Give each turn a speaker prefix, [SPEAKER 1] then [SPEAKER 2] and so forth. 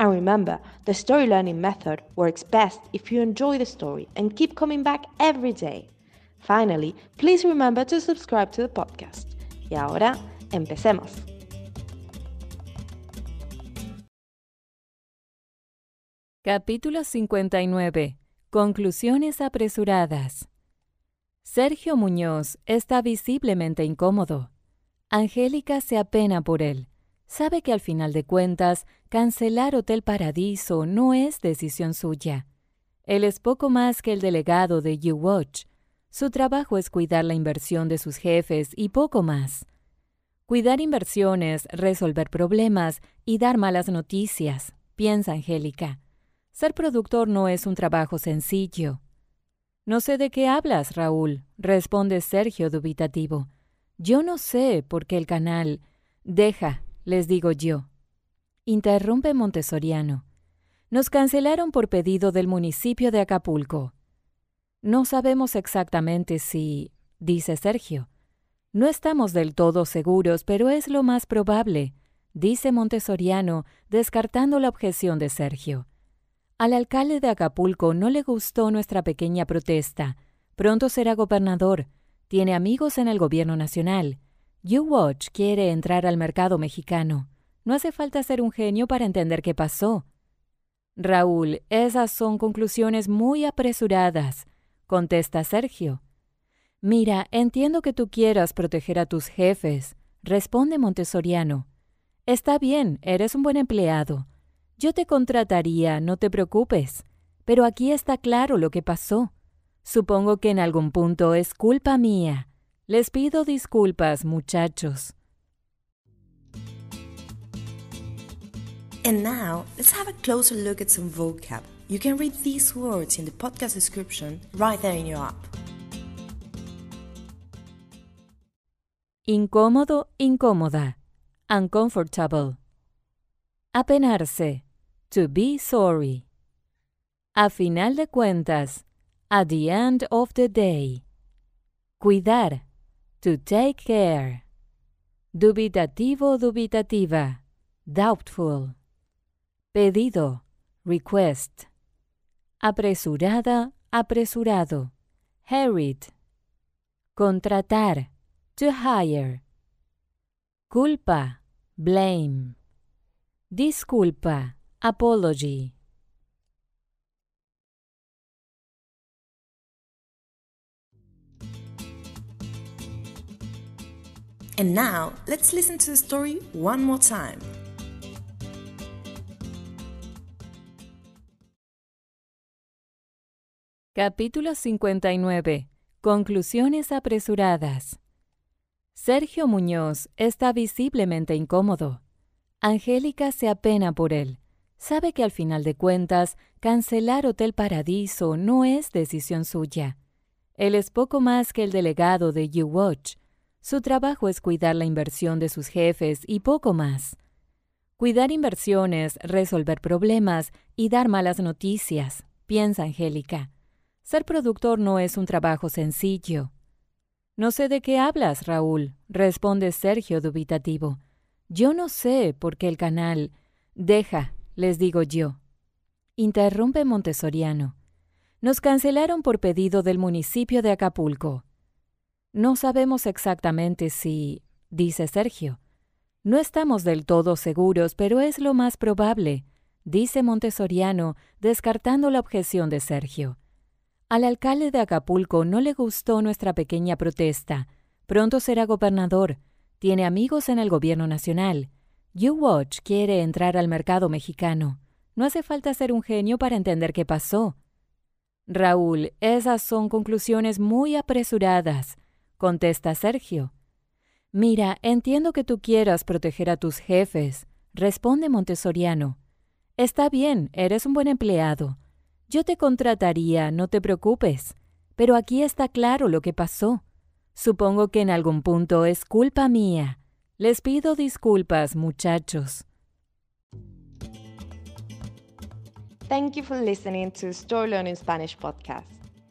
[SPEAKER 1] And remember, the story learning method works best if you enjoy the story and keep coming back every day. Finally, please remember to subscribe to the podcast. Y ahora, empecemos.
[SPEAKER 2] Capítulo 59. Conclusiones apresuradas. Sergio Muñoz está visiblemente incómodo. Angélica se apena por él. Sabe que al final de cuentas, cancelar Hotel Paradiso no es decisión suya. Él es poco más que el delegado de U-Watch. Su trabajo es cuidar la inversión de sus jefes y poco más. Cuidar inversiones, resolver problemas y dar malas noticias, piensa Angélica. Ser productor no es un trabajo sencillo. No sé de qué hablas, Raúl, responde Sergio dubitativo. Yo no sé por qué el canal. Deja, les digo yo. Interrumpe Montessoriano. Nos cancelaron por pedido del municipio de Acapulco. No sabemos exactamente si, dice Sergio. No estamos del todo seguros, pero es lo más probable, dice Montessoriano, descartando la objeción de Sergio. Al alcalde de Acapulco no le gustó nuestra pequeña protesta. Pronto será gobernador. Tiene amigos en el gobierno nacional. U-Watch quiere entrar al mercado mexicano. No hace falta ser un genio para entender qué pasó. Raúl, esas son conclusiones muy apresuradas, contesta Sergio. Mira, entiendo que tú quieras proteger a tus jefes, responde Montessoriano. Está bien, eres un buen empleado. Yo te contrataría, no te preocupes. Pero aquí está claro lo que pasó. Supongo que en algún punto es culpa mía. Les pido disculpas, muchachos.
[SPEAKER 3] And now, let's have a closer look at some vocab. You can read these words in the podcast description right there in your app.
[SPEAKER 2] Incómodo, incómoda. Uncomfortable. Apenarse. To be sorry. A final de cuentas. At the end of the day. Cuidar. To take care. Dubitativo, dubitativa. Doubtful. Pedido. Request. Apresurada, apresurado. Hurried. Contratar. To hire. Culpa. Blame. Disculpa. Apology.
[SPEAKER 3] And now, let's listen to the story one more time.
[SPEAKER 2] Capítulo 59. Conclusiones apresuradas. Sergio Muñoz está visiblemente incómodo. Angélica se apena por él. Sabe que al final de cuentas, cancelar Hotel Paradiso no es decisión suya. Él es poco más que el delegado de U-Watch. Su trabajo es cuidar la inversión de sus jefes y poco más. Cuidar inversiones, resolver problemas y dar malas noticias, piensa Angélica. Ser productor no es un trabajo sencillo. No sé de qué hablas, Raúl, responde Sergio dubitativo. Yo no sé por qué el canal. Deja, les digo yo. Interrumpe Montessoriano. Nos cancelaron por pedido del municipio de Acapulco. No sabemos exactamente si, dice Sergio. No estamos del todo seguros, pero es lo más probable, dice Montessoriano, descartando la objeción de Sergio. Al alcalde de Acapulco no le gustó nuestra pequeña protesta. Pronto será gobernador. Tiene amigos en el gobierno nacional. U-Watch quiere entrar al mercado mexicano. No hace falta ser un genio para entender qué pasó. Raúl, esas son conclusiones muy apresuradas, contesta Sergio. Mira, entiendo que tú quieras proteger a tus jefes, responde Montessoriano. Está bien, eres un buen empleado. Yo te contrataría, no te preocupes. Pero aquí está claro lo que pasó. Supongo que en algún punto es culpa mía. Les pido disculpas, muchachos.
[SPEAKER 1] Thank you for listening to Story Learning Spanish podcast.